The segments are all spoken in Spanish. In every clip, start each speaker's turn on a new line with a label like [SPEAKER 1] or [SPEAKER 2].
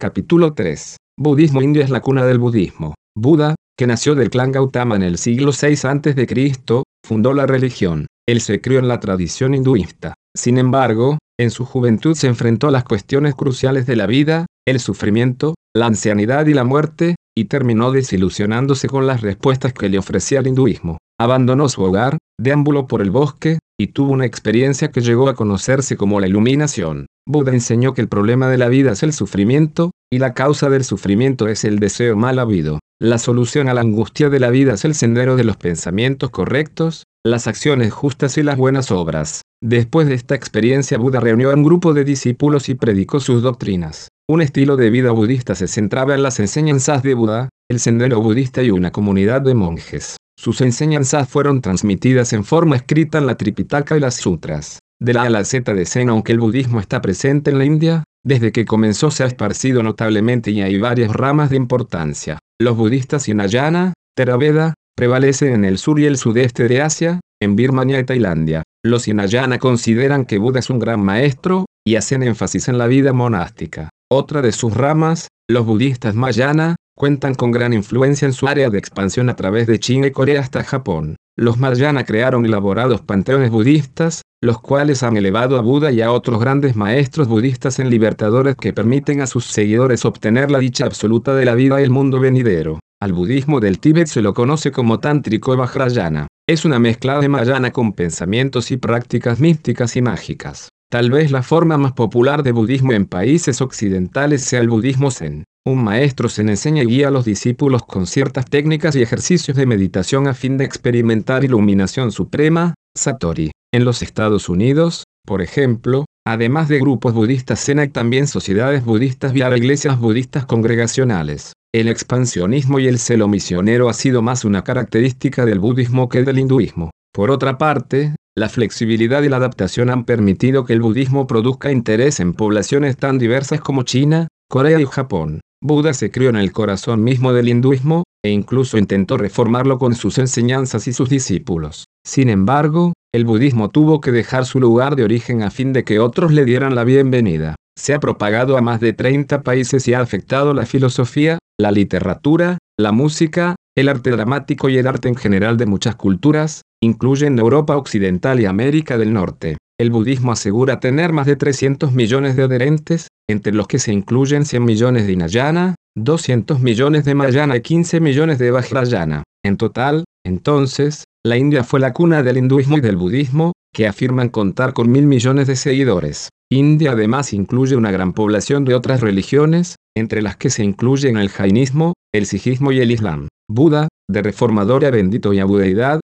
[SPEAKER 1] Capítulo 3. Budismo indio es la cuna del budismo. Buda, que nació del clan Gautama en el siglo VI a.C., fundó la religión. Él se crió en la tradición hinduista. Sin embargo, en su juventud se enfrentó a las cuestiones cruciales de la vida, el sufrimiento, la ancianidad y la muerte, y terminó desilusionándose con las respuestas que le ofrecía el hinduismo. Abandonó su hogar, deambuló por el bosque, y tuvo una experiencia que llegó a conocerse como la iluminación. Buda enseñó que el problema de la vida es el sufrimiento, y la causa del sufrimiento es el deseo mal habido. La solución a la angustia de la vida es el sendero de los pensamientos correctos, las acciones justas y las buenas obras. Después de esta experiencia Buda reunió a un grupo de discípulos y predicó sus doctrinas. Un estilo de vida budista se centraba en las enseñanzas de Buda, el sendero budista y una comunidad de monjes. Sus enseñanzas fueron transmitidas en forma escrita en la Tripitaka y las Sutras. De la A a la Z de Zen, aunque el budismo está presente en la India, desde que comenzó se ha esparcido notablemente y hay varias ramas de importancia. Los budistas Hinayana, Theravada, prevalecen en el sur y el sudeste de Asia, en Birmania y Tailandia. Los Hinayana consideran que Buda es un gran maestro, y hacen énfasis en la vida monástica. Otra de sus ramas, los budistas Mayana, cuentan con gran influencia en su área de expansión a través de China y Corea hasta Japón. Los Mayana crearon elaborados panteones budistas, los cuales han elevado a Buda y a otros grandes maestros budistas en libertadores que permiten a sus seguidores obtener la dicha absoluta de la vida y el mundo venidero. Al budismo del Tíbet se lo conoce como Tántrico Vajrayana. Es una mezcla de Mayana con pensamientos y prácticas místicas y mágicas. Tal vez la forma más popular de budismo en países occidentales sea el budismo zen. Un maestro zen enseña y guía a los discípulos con ciertas técnicas y ejercicios de meditación a fin de experimentar iluminación suprema, Satori. En los Estados Unidos, por ejemplo, además de grupos budistas zen hay también sociedades budistas vía iglesias budistas congregacionales. El expansionismo y el celo misionero ha sido más una característica del budismo que del hinduismo. Por otra parte, la flexibilidad y la adaptación han permitido que el budismo produzca interés en poblaciones tan diversas como China, Corea y Japón. Buda se crió en el corazón mismo del hinduismo, e incluso intentó reformarlo con sus enseñanzas y sus discípulos. Sin embargo, el budismo tuvo que dejar su lugar de origen a fin de que otros le dieran la bienvenida. Se ha propagado a más de 30 países y ha afectado la filosofía, la literatura, la música, el arte dramático y el arte en general de muchas culturas, incluyen Europa Occidental y América del Norte. El budismo asegura tener más de 300 millones de adherentes, entre los que se incluyen 100 millones de Hinayana, 200 millones de Mayana y 15 millones de Vajrayana. En total, entonces, la India fue la cuna del hinduismo y del budismo, que afirman contar con mil millones de seguidores. India además incluye una gran población de otras religiones, entre las que se incluyen el jainismo, el sijismo y el islam. Buda, de reformadora bendito y a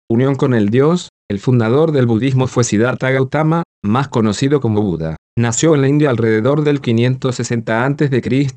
[SPEAKER 1] unión con el Dios, el fundador del budismo fue Siddhartha Gautama, más conocido como Buda. Nació en la India alrededor del 560 a.C.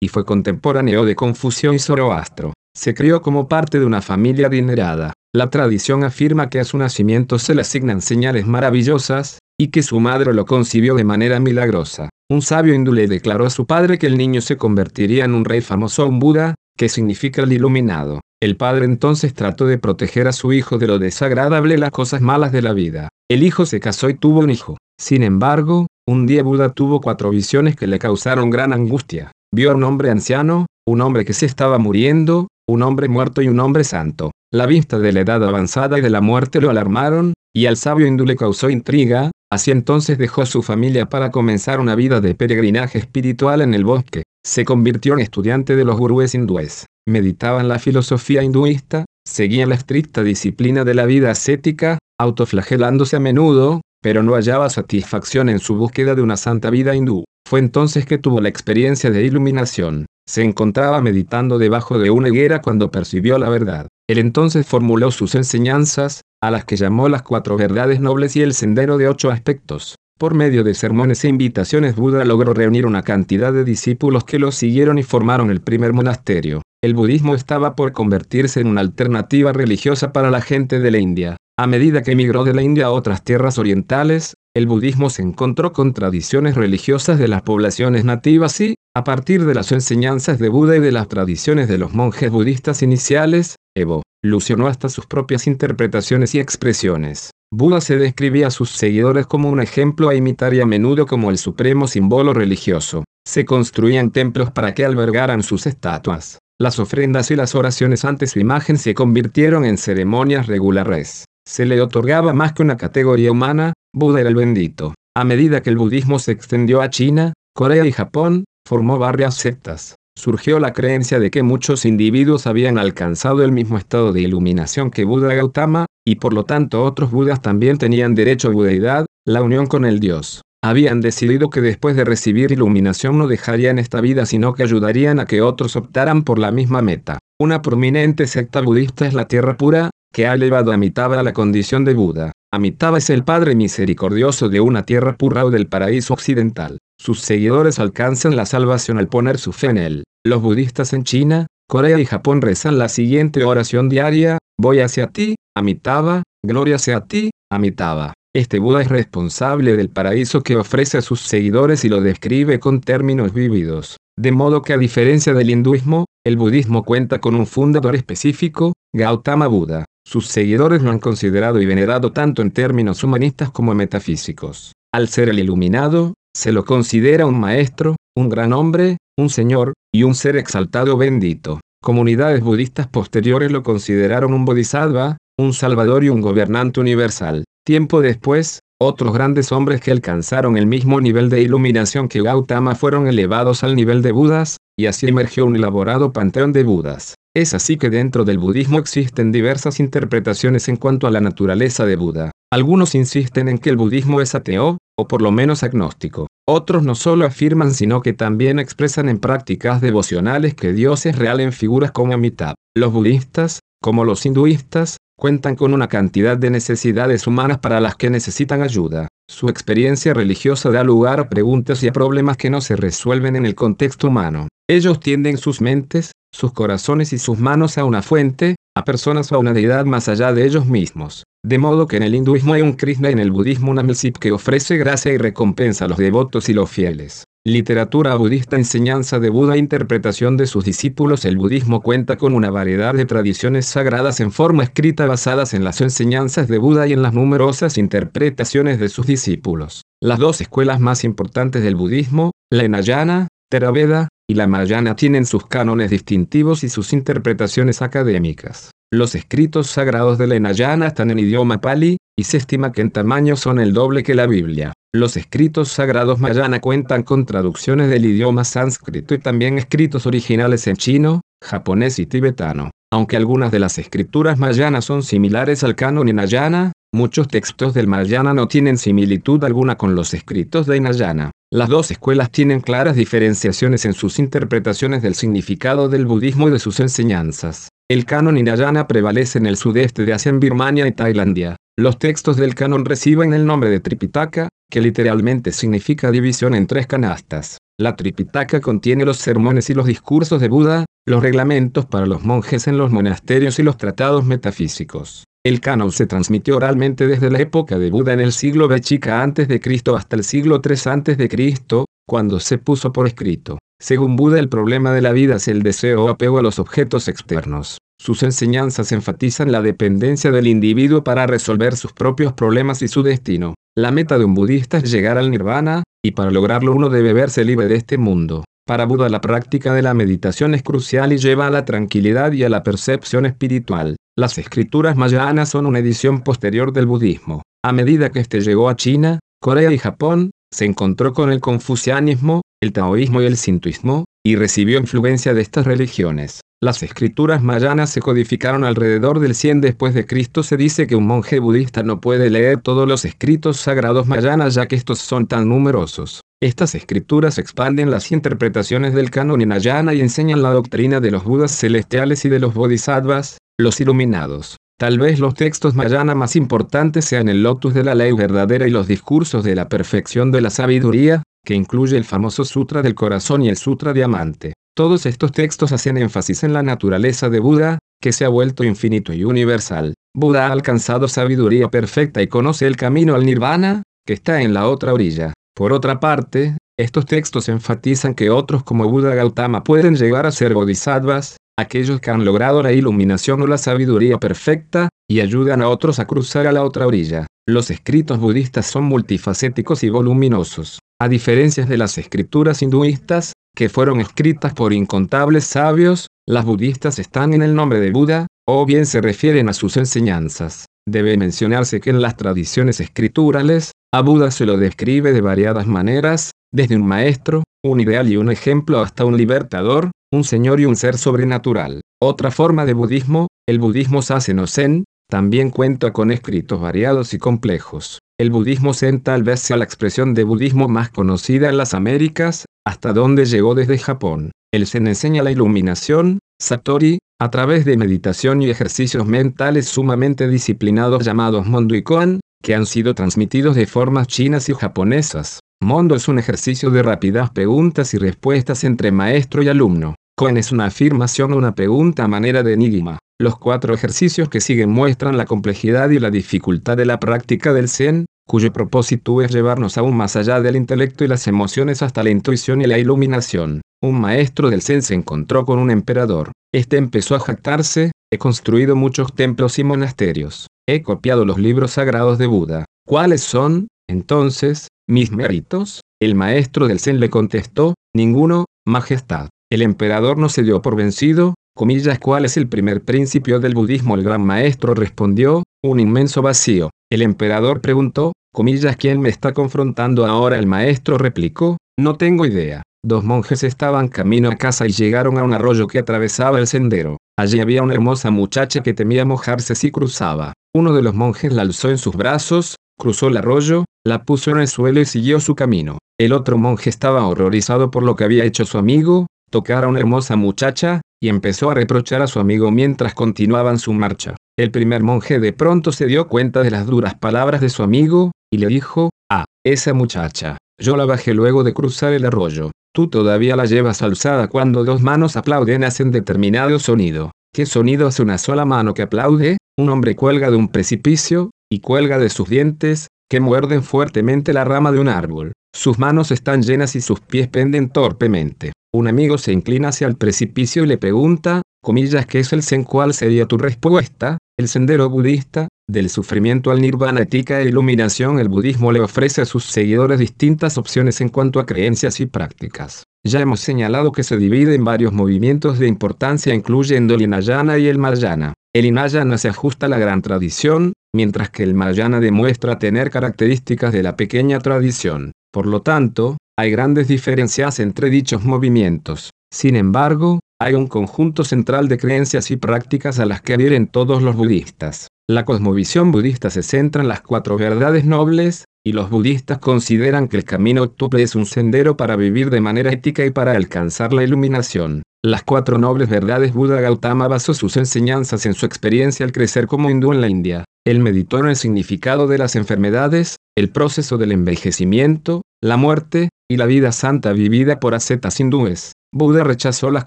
[SPEAKER 1] y fue contemporáneo de Confucio y Zoroastro. Se crió como parte de una familia adinerada. La tradición afirma que a su nacimiento se le asignan señales maravillosas, y que su madre lo concibió de manera milagrosa. Un sabio hindú le declaró a su padre que el niño se convertiría en un rey famoso, un Buda, que significa el iluminado. El padre entonces trató de proteger a su hijo de lo desagradable y las cosas malas de la vida. El hijo se casó y tuvo un hijo. Sin embargo, un día Buda tuvo cuatro visiones que le causaron gran angustia. Vio a un hombre anciano, un hombre que se estaba muriendo, un hombre muerto y un hombre santo. La vista de la edad avanzada y de la muerte lo alarmaron, y al sabio hindú le causó intriga, así entonces dejó su familia para comenzar una vida de peregrinaje espiritual en el bosque. Se convirtió en estudiante de los gurúes hindúes meditaba en la filosofía hinduista, seguía la estricta disciplina de la vida ascética, autoflagelándose a menudo, pero no hallaba satisfacción en su búsqueda de una santa vida hindú. Fue entonces que tuvo la experiencia de iluminación. Se encontraba meditando debajo de una higuera cuando percibió la verdad. Él entonces formuló sus enseñanzas, a las que llamó las cuatro verdades nobles y el sendero de ocho aspectos. Por medio de sermones e invitaciones Buda logró reunir una cantidad de discípulos que lo siguieron y formaron el primer monasterio. El budismo estaba por convertirse en una alternativa religiosa para la gente de la India. A medida que emigró de la India a otras tierras orientales, el budismo se encontró con tradiciones religiosas de las poblaciones nativas y, a partir de las enseñanzas de Buda y de las tradiciones de los monjes budistas iniciales, evolucionó hasta sus propias interpretaciones y expresiones. Buda se describía a sus seguidores como un ejemplo a imitar y a menudo como el supremo símbolo religioso. Se construían templos para que albergaran sus estatuas. Las ofrendas y las oraciones ante su imagen se convirtieron en ceremonias regulares. Se le otorgaba más que una categoría humana, Buda era el bendito. A medida que el budismo se extendió a China, Corea y Japón, formó varias sectas. Surgió la creencia de que muchos individuos habían alcanzado el mismo estado de iluminación que Buda Gautama, y por lo tanto otros budas también tenían derecho a budeidad, la unión con el Dios. Habían decidido que después de recibir iluminación no dejarían esta vida sino que ayudarían a que otros optaran por la misma meta. Una prominente secta budista es la Tierra Pura, que ha elevado a Amitabha a la condición de Buda. Amitabha es el Padre misericordioso de una tierra pura o del paraíso occidental. Sus seguidores alcanzan la salvación al poner su fe en él. Los budistas en China, Corea y Japón rezan la siguiente oración diaria, voy hacia ti, Amitabha, gloria sea a ti, Amitabha. Este Buda es responsable del paraíso que ofrece a sus seguidores y lo describe con términos vívidos. De modo que a diferencia del hinduismo, el budismo cuenta con un fundador específico, Gautama Buda. Sus seguidores lo han considerado y venerado tanto en términos humanistas como metafísicos. Al ser el iluminado, se lo considera un maestro, un gran hombre, un señor, y un ser exaltado bendito. Comunidades budistas posteriores lo consideraron un bodhisattva, un salvador y un gobernante universal. Tiempo después, otros grandes hombres que alcanzaron el mismo nivel de iluminación que Gautama fueron elevados al nivel de Budas, y así emergió un elaborado panteón de Budas. Es así que dentro del budismo existen diversas interpretaciones en cuanto a la naturaleza de Buda. Algunos insisten en que el budismo es ateo, o por lo menos agnóstico. Otros no solo afirman sino que también expresan en prácticas devocionales que Dios es real en figuras como Amitabh. Los budistas, como los hinduistas, cuentan con una cantidad de necesidades humanas para las que necesitan ayuda. Su experiencia religiosa da lugar a preguntas y a problemas que no se resuelven en el contexto humano. Ellos tienden sus mentes, sus corazones y sus manos a una fuente, a personas o a una deidad más allá de ellos mismos. De modo que en el hinduismo hay un Krishna y en el budismo un Amelsip que ofrece gracia y recompensa a los devotos y los fieles. Literatura budista Enseñanza de Buda Interpretación de sus discípulos El budismo cuenta con una variedad de tradiciones sagradas en forma escrita basadas en las enseñanzas de Buda y en las numerosas interpretaciones de sus discípulos. Las dos escuelas más importantes del budismo, la Enayana, Theraveda, y la Mahayana tienen sus cánones distintivos y sus interpretaciones académicas. Los escritos sagrados de la Enayana están en idioma pali, y se estima que en tamaño son el doble que la Biblia. Los escritos sagrados mayana cuentan con traducciones del idioma sánscrito y también escritos originales en chino, japonés y tibetano. Aunque algunas de las escrituras mayanas son similares al canon inayana, muchos textos del mayana no tienen similitud alguna con los escritos de inayana. Las dos escuelas tienen claras diferenciaciones en sus interpretaciones del significado del budismo y de sus enseñanzas. El canon inayana prevalece en el sudeste de Asia en Birmania y Tailandia. Los textos del canon reciben el nombre de Tripitaka, que literalmente significa división en tres canastas. La Tripitaka contiene los sermones y los discursos de Buda, los reglamentos para los monjes en los monasterios y los tratados metafísicos. El canon se transmitió oralmente desde la época de Buda en el siglo Vechika antes de Cristo hasta el siglo III antes de Cristo, cuando se puso por escrito. Según Buda el problema de la vida es el deseo o apego a los objetos externos. Sus enseñanzas enfatizan la dependencia del individuo para resolver sus propios problemas y su destino. La meta de un budista es llegar al nirvana, y para lograrlo uno debe verse libre de este mundo. Para Buda la práctica de la meditación es crucial y lleva a la tranquilidad y a la percepción espiritual. Las escrituras mayanas son una edición posterior del budismo. A medida que éste llegó a China, Corea y Japón, se encontró con el confucianismo, el taoísmo y el sintoísmo, y recibió influencia de estas religiones. Las escrituras mayanas se codificaron alrededor del 100 después de Cristo. Se dice que un monje budista no puede leer todos los escritos sagrados mayanas ya que estos son tan numerosos. Estas escrituras expanden las interpretaciones del canon Hinayana y enseñan la doctrina de los budas celestiales y de los bodhisattvas, los iluminados. Tal vez los textos mayana más importantes sean el Lotus de la Ley Verdadera y los discursos de la perfección de la sabiduría, que incluye el famoso Sutra del Corazón y el Sutra Diamante. Todos estos textos hacen énfasis en la naturaleza de Buda, que se ha vuelto infinito y universal. Buda ha alcanzado sabiduría perfecta y conoce el camino al nirvana, que está en la otra orilla. Por otra parte, estos textos enfatizan que otros como Buda Gautama pueden llegar a ser bodhisattvas, aquellos que han logrado la iluminación o la sabiduría perfecta, y ayudan a otros a cruzar a la otra orilla. Los escritos budistas son multifacéticos y voluminosos. A diferencia de las escrituras hinduistas, que fueron escritas por incontables sabios, las budistas están en el nombre de Buda, o bien se refieren a sus enseñanzas. Debe mencionarse que en las tradiciones escriturales, a Buda se lo describe de variadas maneras, desde un maestro, un ideal y un ejemplo hasta un libertador, un señor y un ser sobrenatural. Otra forma de budismo, el budismo Sasen o Zen, también cuenta con escritos variados y complejos. El budismo zen tal vez sea la expresión de budismo más conocida en las Américas, hasta donde llegó desde Japón. El zen enseña la iluminación, satori, a través de meditación y ejercicios mentales sumamente disciplinados llamados mondo y koan, que han sido transmitidos de formas chinas y japonesas. Mondo es un ejercicio de rápidas preguntas y respuestas entre maestro y alumno. Koan es una afirmación o una pregunta a manera de enigma. Los cuatro ejercicios que siguen muestran la complejidad y la dificultad de la práctica del Zen, cuyo propósito es llevarnos aún más allá del intelecto y las emociones hasta la intuición y la iluminación. Un maestro del Zen se encontró con un emperador. Este empezó a jactarse, he construido muchos templos y monasterios. He copiado los libros sagrados de Buda. ¿Cuáles son, entonces, mis méritos? El maestro del Zen le contestó, ninguno, Majestad. El emperador no se dio por vencido, Comillas, ¿cuál es el primer principio del budismo? El gran maestro respondió, un inmenso vacío. El emperador preguntó, comillas, ¿quién me está confrontando ahora? El maestro replicó, no tengo idea. Dos monjes estaban camino a casa y llegaron a un arroyo que atravesaba el sendero. Allí había una hermosa muchacha que temía mojarse si cruzaba. Uno de los monjes la alzó en sus brazos, cruzó el arroyo, la puso en el suelo y siguió su camino. El otro monje estaba horrorizado por lo que había hecho su amigo, tocar a una hermosa muchacha, y empezó a reprochar a su amigo mientras continuaban su marcha. El primer monje de pronto se dio cuenta de las duras palabras de su amigo, y le dijo, ah, esa muchacha, yo la bajé luego de cruzar el arroyo. Tú todavía la llevas alzada cuando dos manos aplauden hacen determinado sonido. ¿Qué sonido hace una sola mano que aplaude? Un hombre cuelga de un precipicio, y cuelga de sus dientes, que muerden fuertemente la rama de un árbol. Sus manos están llenas y sus pies penden torpemente. Un amigo se inclina hacia el precipicio y le pregunta, comillas, ¿qué es el Zen? ¿Cuál sería tu respuesta? El sendero budista, del sufrimiento al nirvana ética e iluminación, el budismo le ofrece a sus seguidores distintas opciones en cuanto a creencias y prácticas. Ya hemos señalado que se divide en varios movimientos de importancia incluyendo el Hinayana y el Mahayana. El Hinayana se ajusta a la gran tradición, mientras que el Mahayana demuestra tener características de la pequeña tradición. Por lo tanto, hay grandes diferencias entre dichos movimientos. Sin embargo, hay un conjunto central de creencias y prácticas a las que adhieren todos los budistas. La cosmovisión budista se centra en las cuatro verdades nobles, y los budistas consideran que el camino octuple es un sendero para vivir de manera ética y para alcanzar la iluminación. Las cuatro nobles verdades Buda Gautama basó sus enseñanzas en su experiencia al crecer como hindú en la India. Él meditó en el significado de las enfermedades, el proceso del envejecimiento, la muerte, y la vida santa vivida por ascetas hindúes. Buda rechazó las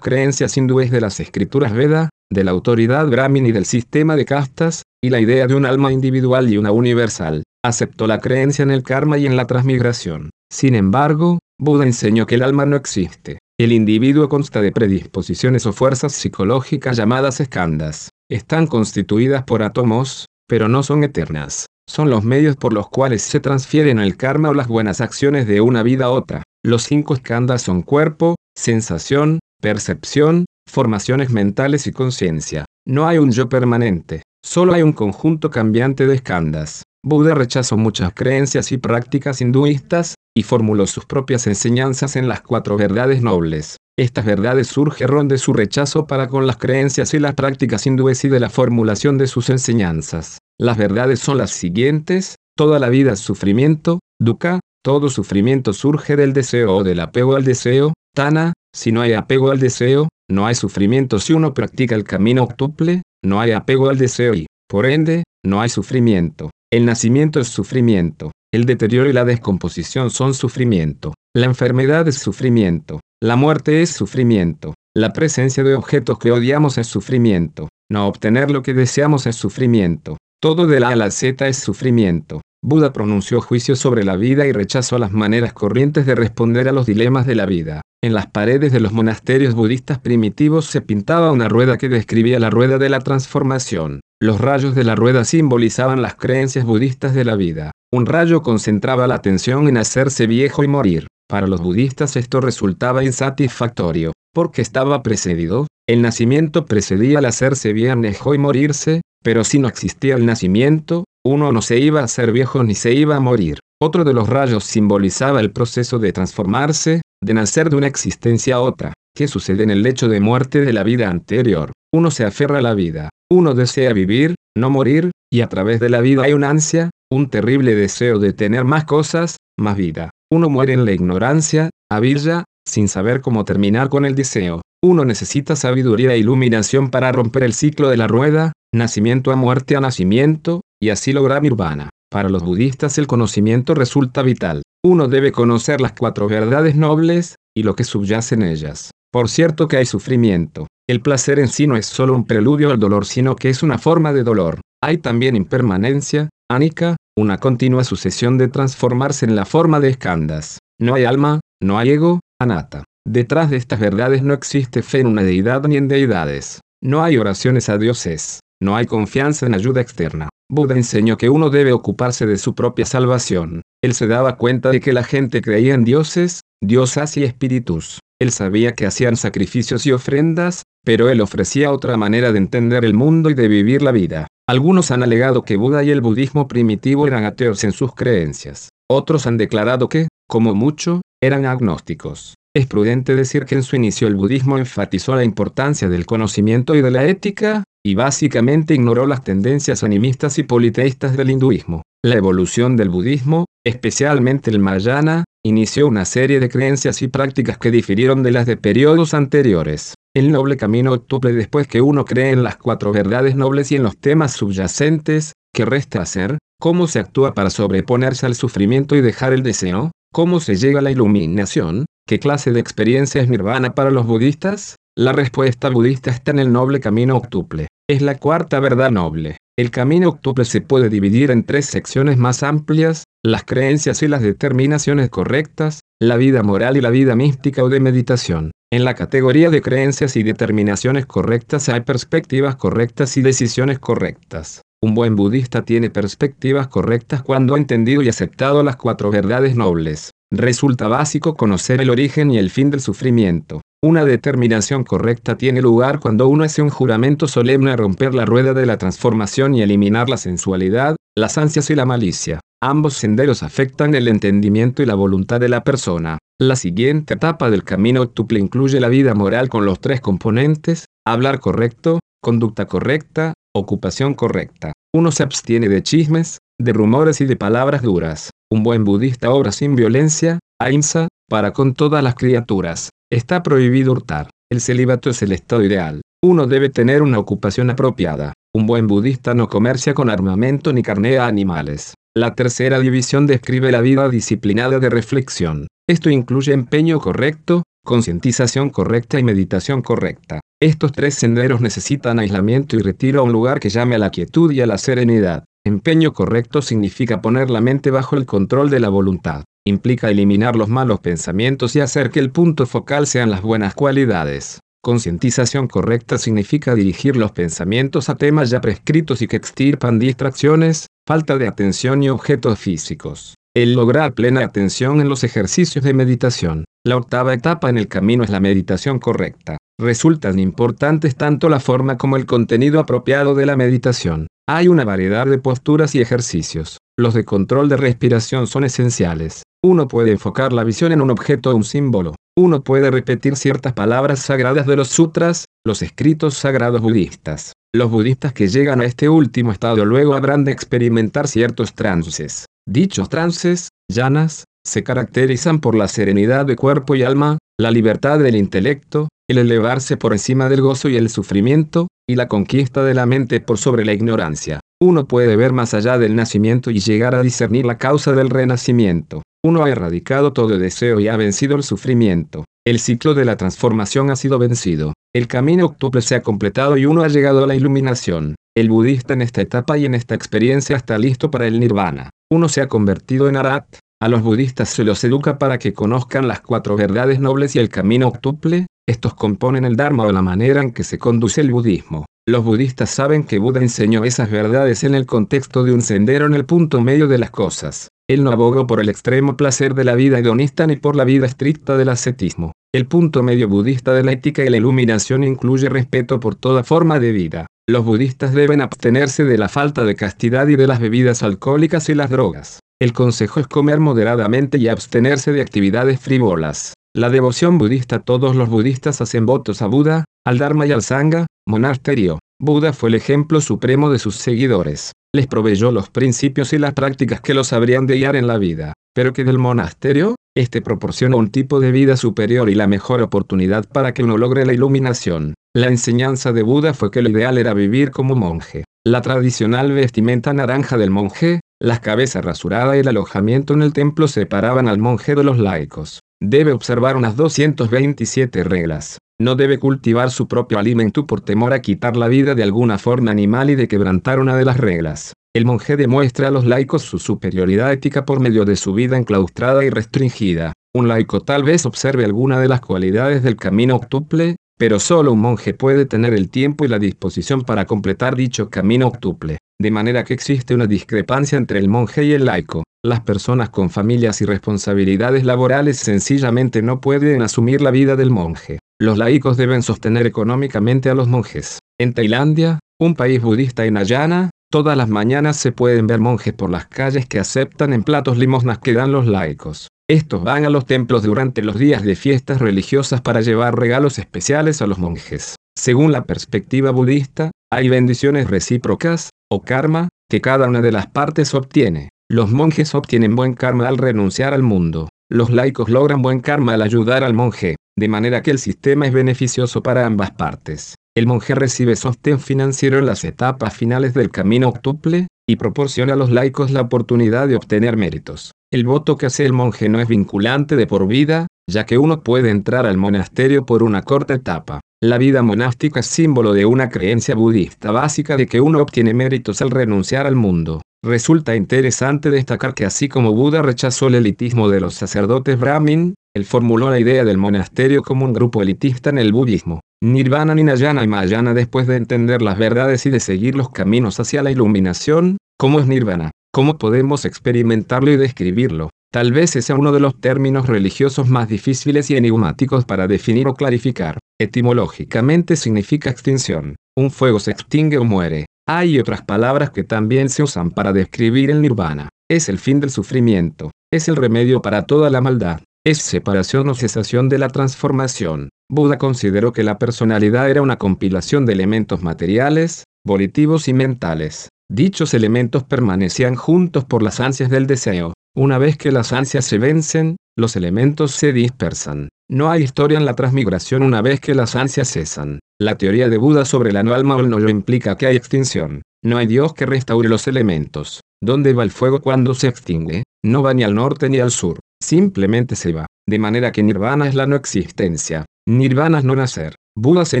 [SPEAKER 1] creencias hindúes de las escrituras Veda, de la autoridad Brahmin y del sistema de castas, y la idea de un alma individual y una universal. Aceptó la creencia en el karma y en la transmigración. Sin embargo, Buda enseñó que el alma no existe. El individuo consta de predisposiciones o fuerzas psicológicas llamadas escandas. Están constituidas por átomos, pero no son eternas son los medios por los cuales se transfieren el karma o las buenas acciones de una vida a otra. Los cinco eskandas son cuerpo, sensación, percepción, formaciones mentales y conciencia. No hay un yo permanente, solo hay un conjunto cambiante de eskandas. Buda rechazó muchas creencias y prácticas hinduistas, y formuló sus propias enseñanzas en las cuatro verdades nobles. Estas verdades surgieron de su rechazo para con las creencias y las prácticas hindúes y de la formulación de sus enseñanzas. Las verdades son las siguientes, toda la vida es sufrimiento, dukkha, todo sufrimiento surge del deseo o del apego al deseo, tana, si no hay apego al deseo, no hay sufrimiento si uno practica el camino octuple, no hay apego al deseo y, por ende, no hay sufrimiento. El nacimiento es sufrimiento, el deterioro y la descomposición son sufrimiento, la enfermedad es sufrimiento, la muerte es sufrimiento. La presencia de objetos que odiamos es sufrimiento. No obtener lo que deseamos es sufrimiento. Todo de la A a la Z es sufrimiento. Buda pronunció juicio sobre la vida y rechazó las maneras corrientes de responder a los dilemas de la vida. En las paredes de los monasterios budistas primitivos se pintaba una rueda que describía la rueda de la transformación. Los rayos de la rueda simbolizaban las creencias budistas de la vida. Un rayo concentraba la atención en hacerse viejo y morir. Para los budistas esto resultaba insatisfactorio, porque estaba precedido. El nacimiento precedía al hacerse viejo y morirse, pero si no existía el nacimiento, uno no se iba a ser viejo ni se iba a morir. Otro de los rayos simbolizaba el proceso de transformarse, de nacer de una existencia a otra. ¿Qué sucede en el lecho de muerte de la vida anterior? Uno se aferra a la vida, uno desea vivir, no morir, y a través de la vida hay una ansia, un terrible deseo de tener más cosas, más vida. Uno muere en la ignorancia, avilla, sin saber cómo terminar con el deseo. Uno necesita sabiduría e iluminación para romper el ciclo de la rueda, nacimiento a muerte a nacimiento, y así lograr nirvana. Para los budistas el conocimiento resulta vital. Uno debe conocer las cuatro verdades nobles, y lo que subyace en ellas. Por cierto que hay sufrimiento. El placer en sí no es solo un preludio al dolor, sino que es una forma de dolor. Hay también impermanencia, ánica, una continua sucesión de transformarse en la forma de escandas. No hay alma, no hay ego, anata. Detrás de estas verdades no existe fe en una deidad ni en deidades. No hay oraciones a dioses. No hay confianza en ayuda externa. Buda enseñó que uno debe ocuparse de su propia salvación. Él se daba cuenta de que la gente creía en dioses, diosas y espíritus. Él sabía que hacían sacrificios y ofrendas, pero él ofrecía otra manera de entender el mundo y de vivir la vida. Algunos han alegado que Buda y el budismo primitivo eran ateos en sus creencias. Otros han declarado que, como mucho, eran agnósticos. Es prudente decir que en su inicio el budismo enfatizó la importancia del conocimiento y de la ética, y básicamente ignoró las tendencias animistas y politeístas del hinduismo. La evolución del budismo, especialmente el Mahayana, inició una serie de creencias y prácticas que difirieron de las de periodos anteriores. El noble camino octuple después que uno cree en las cuatro verdades nobles y en los temas subyacentes, ¿qué resta hacer? ¿Cómo se actúa para sobreponerse al sufrimiento y dejar el deseo? ¿Cómo se llega a la iluminación? ¿Qué clase de experiencia es nirvana para los budistas? La respuesta budista está en el noble camino octuple. Es la cuarta verdad noble. El camino octuple se puede dividir en tres secciones más amplias, las creencias y las determinaciones correctas, la vida moral y la vida mística o de meditación. En la categoría de creencias y determinaciones correctas hay perspectivas correctas y decisiones correctas. Un buen budista tiene perspectivas correctas cuando ha entendido y aceptado las cuatro verdades nobles. Resulta básico conocer el origen y el fin del sufrimiento. Una determinación correcta tiene lugar cuando uno hace un juramento solemne a romper la rueda de la transformación y eliminar la sensualidad, las ansias y la malicia. Ambos senderos afectan el entendimiento y la voluntad de la persona. La siguiente etapa del camino octuple incluye la vida moral con los tres componentes, hablar correcto, conducta correcta, ocupación correcta. Uno se abstiene de chismes, de rumores y de palabras duras. Un buen budista obra sin violencia, ahimsa, para con todas las criaturas. Está prohibido hurtar. El celibato es el estado ideal. Uno debe tener una ocupación apropiada. Un buen budista no comercia con armamento ni carnea animales. La tercera división describe la vida disciplinada de reflexión. Esto incluye empeño correcto, concientización correcta y meditación correcta. Estos tres senderos necesitan aislamiento y retiro a un lugar que llame a la quietud y a la serenidad. Empeño correcto significa poner la mente bajo el control de la voluntad. Implica eliminar los malos pensamientos y hacer que el punto focal sean las buenas cualidades. Concientización correcta significa dirigir los pensamientos a temas ya prescritos y que extirpan distracciones, falta de atención y objetos físicos. El lograr plena atención en los ejercicios de meditación. La octava etapa en el camino es la meditación correcta. Resultan importantes tanto la forma como el contenido apropiado de la meditación. Hay una variedad de posturas y ejercicios. Los de control de respiración son esenciales. Uno puede enfocar la visión en un objeto o un símbolo. Uno puede repetir ciertas palabras sagradas de los sutras, los escritos sagrados budistas. Los budistas que llegan a este último estado luego habrán de experimentar ciertos trances. Dichos trances, llanas, se caracterizan por la serenidad de cuerpo y alma, la libertad del intelecto, el elevarse por encima del gozo y el sufrimiento, y la conquista de la mente por sobre la ignorancia. Uno puede ver más allá del nacimiento y llegar a discernir la causa del renacimiento. Uno ha erradicado todo deseo y ha vencido el sufrimiento. El ciclo de la transformación ha sido vencido. El camino octuple se ha completado y uno ha llegado a la iluminación. El budista en esta etapa y en esta experiencia está listo para el nirvana. Uno se ha convertido en arat. A los budistas se los educa para que conozcan las cuatro verdades nobles y el camino octuple. Estos componen el Dharma o la manera en que se conduce el budismo. Los budistas saben que Buda enseñó esas verdades en el contexto de un sendero en el punto medio de las cosas. Él no abogó por el extremo placer de la vida hedonista ni por la vida estricta del ascetismo. El punto medio budista de la ética y la iluminación incluye respeto por toda forma de vida. Los budistas deben abstenerse de la falta de castidad y de las bebidas alcohólicas y las drogas. El consejo es comer moderadamente y abstenerse de actividades frívolas. La devoción budista Todos los budistas hacen votos a Buda, al Dharma y al Sangha, monasterio. Buda fue el ejemplo supremo de sus seguidores. Les proveyó los principios y las prácticas que los habrían de guiar en la vida. Pero que del monasterio, este proporciona un tipo de vida superior y la mejor oportunidad para que uno logre la iluminación. La enseñanza de Buda fue que lo ideal era vivir como monje. La tradicional vestimenta naranja del monje, la cabeza rasurada y el alojamiento en el templo separaban al monje de los laicos. Debe observar unas 227 reglas. No debe cultivar su propio alimento por temor a quitar la vida de alguna forma animal y de quebrantar una de las reglas. El monje demuestra a los laicos su superioridad ética por medio de su vida enclaustrada y restringida. Un laico tal vez observe alguna de las cualidades del camino octuple, pero solo un monje puede tener el tiempo y la disposición para completar dicho camino octuple. De manera que existe una discrepancia entre el monje y el laico. Las personas con familias y responsabilidades laborales sencillamente no pueden asumir la vida del monje. Los laicos deben sostener económicamente a los monjes. En Tailandia, un país budista en Ayana, todas las mañanas se pueden ver monjes por las calles que aceptan en platos limosnas que dan los laicos. Estos van a los templos durante los días de fiestas religiosas para llevar regalos especiales a los monjes. Según la perspectiva budista, hay bendiciones recíprocas, o karma, que cada una de las partes obtiene. Los monjes obtienen buen karma al renunciar al mundo. Los laicos logran buen karma al ayudar al monje de manera que el sistema es beneficioso para ambas partes. El monje recibe sostén financiero en las etapas finales del camino octuple, y proporciona a los laicos la oportunidad de obtener méritos. El voto que hace el monje no es vinculante de por vida, ya que uno puede entrar al monasterio por una corta etapa. La vida monástica es símbolo de una creencia budista básica de que uno obtiene méritos al renunciar al mundo. Resulta interesante destacar que así como Buda rechazó el elitismo de los sacerdotes brahmin, él formuló la idea del monasterio como un grupo elitista en el budismo. Nirvana, Ninayana y Mahayana después de entender las verdades y de seguir los caminos hacia la iluminación, ¿cómo es Nirvana? ¿Cómo podemos experimentarlo y describirlo? Tal vez sea uno de los términos religiosos más difíciles y enigmáticos para definir o clarificar. Etimológicamente significa extinción. Un fuego se extingue o muere. Hay otras palabras que también se usan para describir el nirvana. Es el fin del sufrimiento. Es el remedio para toda la maldad. Es separación o cesación de la transformación. Buda consideró que la personalidad era una compilación de elementos materiales, volitivos y mentales. Dichos elementos permanecían juntos por las ansias del deseo. Una vez que las ansias se vencen, los elementos se dispersan. No hay historia en la transmigración una vez que las ansias cesan. La teoría de Buda sobre la no alma o el no yo implica que hay extinción. No hay Dios que restaure los elementos. ¿Dónde va el fuego cuando se extingue? No va ni al norte ni al sur. Simplemente se va. De manera que nirvana es la no existencia. Nirvana es no nacer. Buda se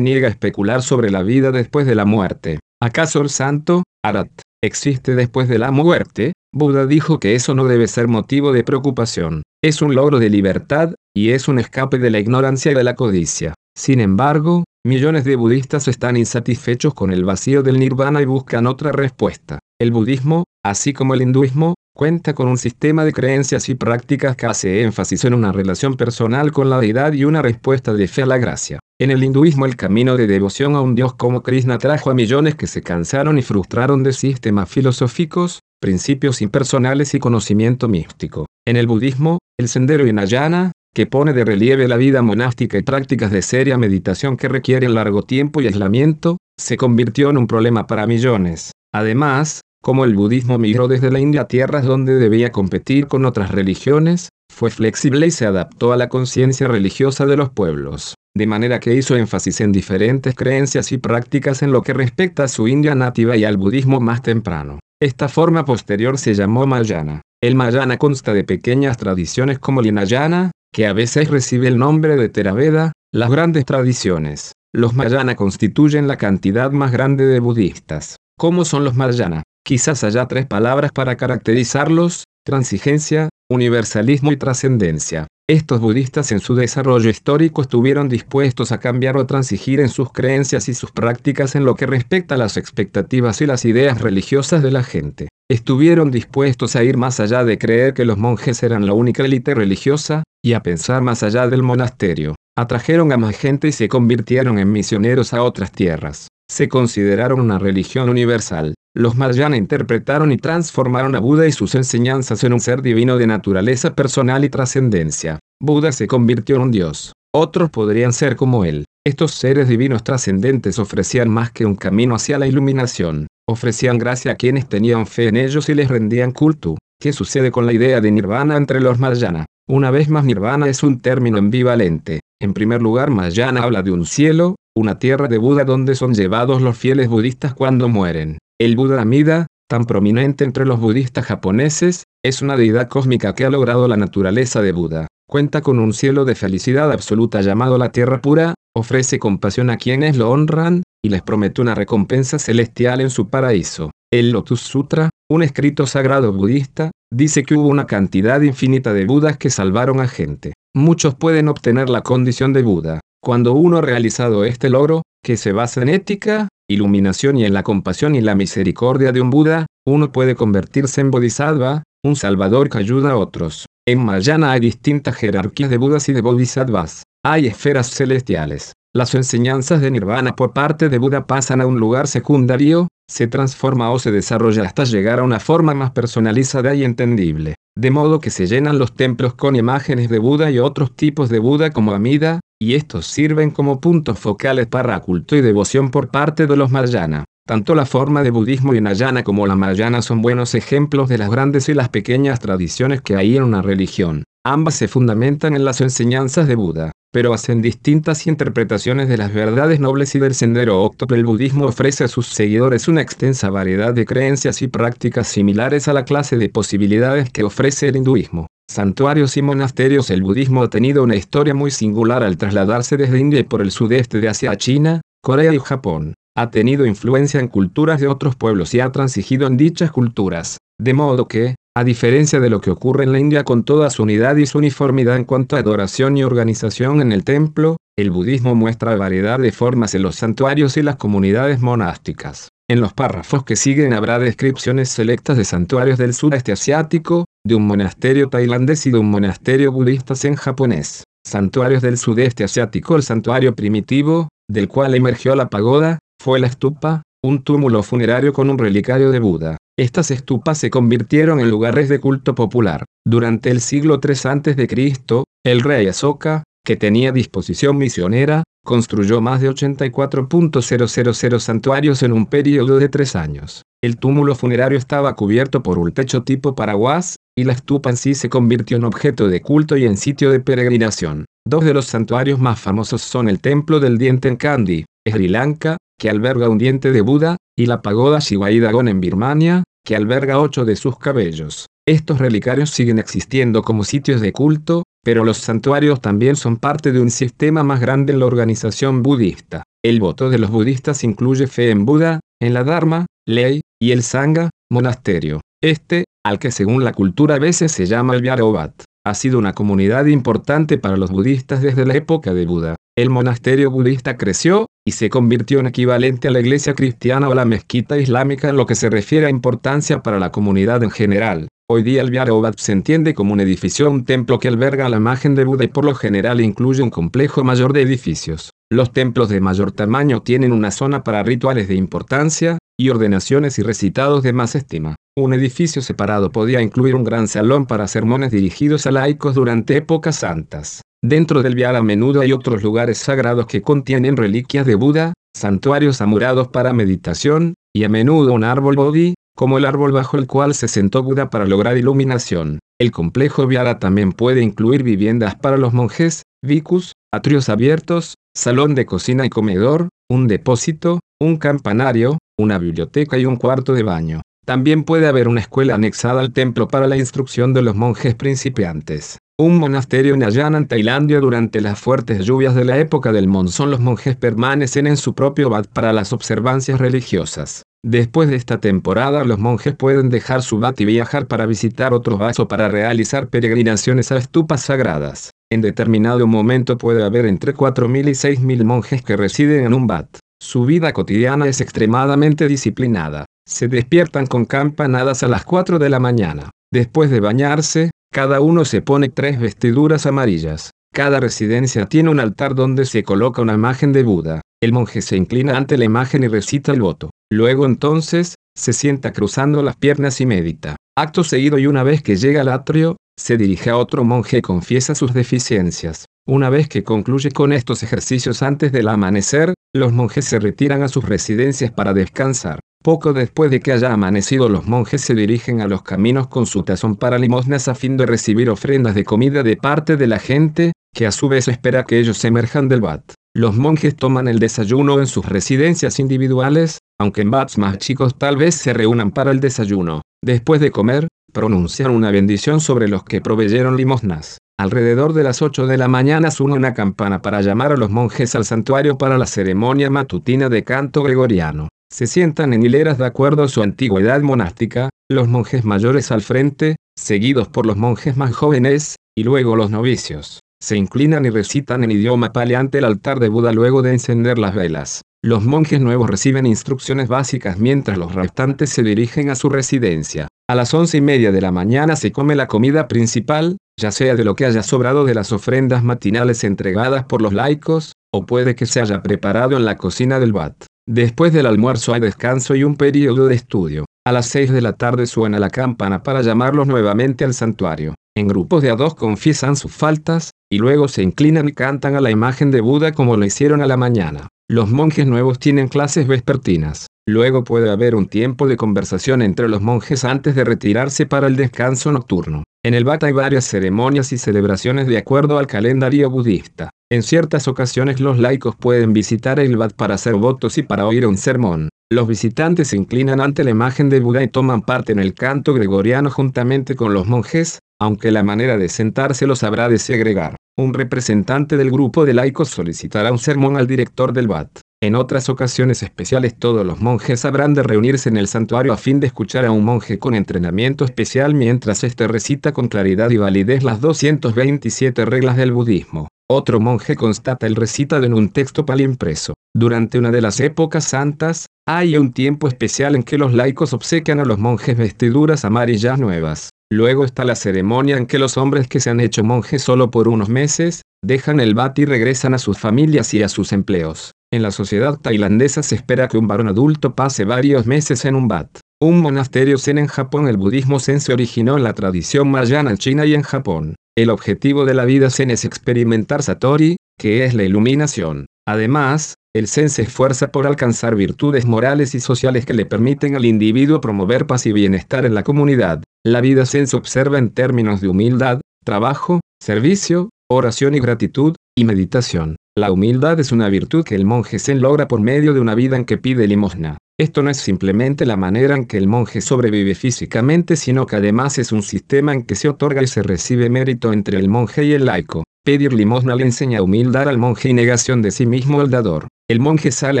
[SPEAKER 1] niega a especular sobre la vida después de la muerte. ¿Acaso el santo, Arat, existe después de la muerte? Buda dijo que eso no debe ser motivo de preocupación. Es un logro de libertad, y es un escape de la ignorancia y de la codicia. Sin embargo, millones de budistas están insatisfechos con el vacío del nirvana y buscan otra respuesta. El budismo, así como el hinduismo, cuenta con un sistema de creencias y prácticas que hace énfasis en una relación personal con la deidad y una respuesta de fe a la gracia. En el hinduismo el camino de devoción a un dios como Krishna trajo a millones que se cansaron y frustraron de sistemas filosóficos, principios impersonales y conocimiento místico. En el budismo, el sendero Hinayana, que pone de relieve la vida monástica y prácticas de seria meditación que requieren largo tiempo y aislamiento, se convirtió en un problema para millones. Además, como el budismo migró desde la India a tierras donde debía competir con otras religiones, fue flexible y se adaptó a la conciencia religiosa de los pueblos, de manera que hizo énfasis en diferentes creencias y prácticas en lo que respecta a su India nativa y al budismo más temprano. Esta forma posterior se llamó Mahayana. El Mahayana consta de pequeñas tradiciones como el Hinayana, que a veces recibe el nombre de Theraveda, las grandes tradiciones. Los Mahayana constituyen la cantidad más grande de budistas. ¿Cómo son los Mahayana? Quizás haya tres palabras para caracterizarlos, transigencia, universalismo y trascendencia. Estos budistas en su desarrollo histórico estuvieron dispuestos a cambiar o transigir en sus creencias y sus prácticas en lo que respecta a las expectativas y las ideas religiosas de la gente. Estuvieron dispuestos a ir más allá de creer que los monjes eran la única élite religiosa, y a pensar más allá del monasterio atrajeron a más gente y se convirtieron en misioneros a otras tierras. Se consideraron una religión universal. Los Mahayana interpretaron y transformaron a Buda y sus enseñanzas en un ser divino de naturaleza personal y trascendencia. Buda se convirtió en un dios. Otros podrían ser como él. Estos seres divinos trascendentes ofrecían más que un camino hacia la iluminación. Ofrecían gracia a quienes tenían fe en ellos y les rendían culto. ¿Qué sucede con la idea de nirvana entre los Mahayana? Una vez más nirvana es un término ambivalente. En primer lugar, Mahayana habla de un cielo, una tierra de Buda donde son llevados los fieles budistas cuando mueren. El Buda Amida, tan prominente entre los budistas japoneses, es una deidad cósmica que ha logrado la naturaleza de Buda. Cuenta con un cielo de felicidad absoluta llamado la tierra pura, ofrece compasión a quienes lo honran, y les promete una recompensa celestial en su paraíso. El Lotus Sutra, un escrito sagrado budista, dice que hubo una cantidad infinita de Budas que salvaron a gente. Muchos pueden obtener la condición de Buda. Cuando uno ha realizado este logro, que se basa en ética, iluminación y en la compasión y la misericordia de un Buda, uno puede convertirse en Bodhisattva, un salvador que ayuda a otros. En Mayana hay distintas jerarquías de Budas y de Bodhisattvas. Hay esferas celestiales. Las enseñanzas de Nirvana por parte de Buda pasan a un lugar secundario, se transforma o se desarrolla hasta llegar a una forma más personalizada y entendible, de modo que se llenan los templos con imágenes de Buda y otros tipos de Buda como Amida, y estos sirven como puntos focales para culto y devoción por parte de los Mahayana. Tanto la forma de budismo y Nayana como la Mahayana son buenos ejemplos de las grandes y las pequeñas tradiciones que hay en una religión. Ambas se fundamentan en las enseñanzas de Buda pero hacen distintas interpretaciones de las verdades nobles y del sendero octuple. El budismo ofrece a sus seguidores una extensa variedad de creencias y prácticas similares a la clase de posibilidades que ofrece el hinduismo. Santuarios y monasterios El budismo ha tenido una historia muy singular al trasladarse desde India y por el sudeste de Asia a China, Corea y Japón. Ha tenido influencia en culturas de otros pueblos y ha transigido en dichas culturas. De modo que, a diferencia de lo que ocurre en la India con toda su unidad y su uniformidad en cuanto a adoración y organización en el templo, el budismo muestra variedad de formas en los santuarios y las comunidades monásticas. En los párrafos que siguen habrá descripciones selectas de santuarios del sudeste asiático, de un monasterio tailandés y de un monasterio budista en japonés. Santuarios del sudeste asiático El santuario primitivo, del cual emergió la pagoda, fue la estupa, un túmulo funerario con un relicario de Buda. Estas estupas se convirtieron en lugares de culto popular. Durante el siglo III a.C., el rey Asoka, que tenía disposición misionera, construyó más de 84.000 santuarios en un periodo de tres años. El túmulo funerario estaba cubierto por un techo tipo paraguas, y la estupa se convirtió en objeto de culto y en sitio de peregrinación. Dos de los santuarios más famosos son el Templo del Diente en Kandy, Sri Lanka, que alberga un diente de Buda, y la pagoda Shiwaidagon en Birmania, que alberga ocho de sus cabellos. Estos relicarios siguen existiendo como sitios de culto, pero los santuarios también son parte de un sistema más grande en la organización budista. El voto de los budistas incluye fe en Buda, en la Dharma, ley, y el Sangha, monasterio. Este, al que según la cultura a veces se llama el Vyarovat, ha sido una comunidad importante para los budistas desde la época de Buda. El monasterio budista creció, y se convirtió en equivalente a la iglesia cristiana o la mezquita islámica en lo que se refiere a importancia para la comunidad en general. Hoy día el Vyarovat se entiende como un edificio o un templo que alberga la imagen de Buda y por lo general incluye un complejo mayor de edificios. Los templos de mayor tamaño tienen una zona para rituales de importancia, y ordenaciones y recitados de más estima. Un edificio separado podía incluir un gran salón para sermones dirigidos a laicos durante épocas santas. Dentro del vial a menudo hay otros lugares sagrados que contienen reliquias de Buda, santuarios amurados para meditación, y a menudo un árbol bodhi, como el árbol bajo el cual se sentó Buda para lograr iluminación. El complejo Vyara también puede incluir viviendas para los monjes, vicus, atrios abiertos, salón de cocina y comedor, un depósito, un campanario, una biblioteca y un cuarto de baño. También puede haber una escuela anexada al templo para la instrucción de los monjes principiantes. un monasterio en Ayanan, Tailandia durante las fuertes lluvias de la época del monzón los monjes permanecen en su propio bat para las observancias religiosas. Después de esta temporada los monjes pueden dejar su bat y viajar para visitar otros bats o para realizar peregrinaciones a estupas sagradas. En determinado momento puede haber entre 4.000 y 6.000 monjes que residen en un bat. Su vida cotidiana es extremadamente disciplinada. Se despiertan con campanadas a las 4 de la mañana. Después de bañarse, cada uno se pone tres vestiduras amarillas. Cada residencia tiene un altar donde se coloca una imagen de Buda. El monje se inclina ante la imagen y recita el voto. Luego entonces, se sienta cruzando las piernas y medita. Acto seguido y una vez que llega al atrio, se dirige a otro monje y confiesa sus deficiencias. Una vez que concluye con estos ejercicios antes del amanecer, los monjes se retiran a sus residencias para descansar. Poco después de que haya amanecido los monjes se dirigen a los caminos con su tazón para limosnas a fin de recibir ofrendas de comida de parte de la gente, que a su vez espera que ellos emerjan del bat. Los monjes toman el desayuno en sus residencias individuales, aunque en bats más chicos tal vez se reúnan para el desayuno. Después de comer, pronuncian una bendición sobre los que proveyeron limosnas. Alrededor de las 8 de la mañana suena una campana para llamar a los monjes al santuario para la ceremonia matutina de canto gregoriano. Se sientan en hileras de acuerdo a su antigüedad monástica, los monjes mayores al frente, seguidos por los monjes más jóvenes, y luego los novicios. Se inclinan y recitan en idioma pali ante el altar de Buda luego de encender las velas. Los monjes nuevos reciben instrucciones básicas mientras los restantes se dirigen a su residencia. A las once y media de la mañana se come la comida principal, ya sea de lo que haya sobrado de las ofrendas matinales entregadas por los laicos, o puede que se haya preparado en la cocina del Bat. Después del almuerzo hay descanso y un periodo de estudio. A las 6 de la tarde suena la campana para llamarlos nuevamente al santuario. En grupos de a dos confiesan sus faltas, y luego se inclinan y cantan a la imagen de Buda como lo hicieron a la mañana. Los monjes nuevos tienen clases vespertinas. Luego puede haber un tiempo de conversación entre los monjes antes de retirarse para el descanso nocturno. En el Bat hay varias ceremonias y celebraciones de acuerdo al calendario budista. En ciertas ocasiones los laicos pueden visitar el Bat para hacer votos y para oír un sermón. Los visitantes se inclinan ante la imagen de Buda y toman parte en el canto gregoriano juntamente con los monjes, aunque la manera de sentarse los habrá de segregar. Un representante del grupo de laicos solicitará un sermón al director del Bat. En otras ocasiones especiales todos los monjes habrán de reunirse en el santuario a fin de escuchar a un monje con entrenamiento especial mientras éste recita con claridad y validez las 227 reglas del budismo. Otro monje constata el recitado en un texto impreso. Durante una de las épocas santas, hay un tiempo especial en que los laicos obsequian a los monjes vestiduras amarillas nuevas. Luego está la ceremonia en que los hombres que se han hecho monjes solo por unos meses, dejan el bat y regresan a sus familias y a sus empleos. En la sociedad tailandesa se espera que un varón adulto pase varios meses en un bat. Un monasterio zen en Japón El budismo zen se originó en la tradición mayana en China y en Japón. El objetivo de la vida zen es experimentar Satori, que es la iluminación. Además, el zen se esfuerza por alcanzar virtudes morales y sociales que le permiten al individuo promover paz y bienestar en la comunidad. La vida zen se observa en términos de humildad, trabajo, servicio, oración y gratitud, y meditación. La humildad es una virtud que el monje zen logra por medio de una vida en que pide limosna. Esto no es simplemente la manera en que el monje sobrevive físicamente, sino que además es un sistema en que se otorga y se recibe mérito entre el monje y el laico. Pedir limosna le enseña humildad al monje y negación de sí mismo al dador. El monje sale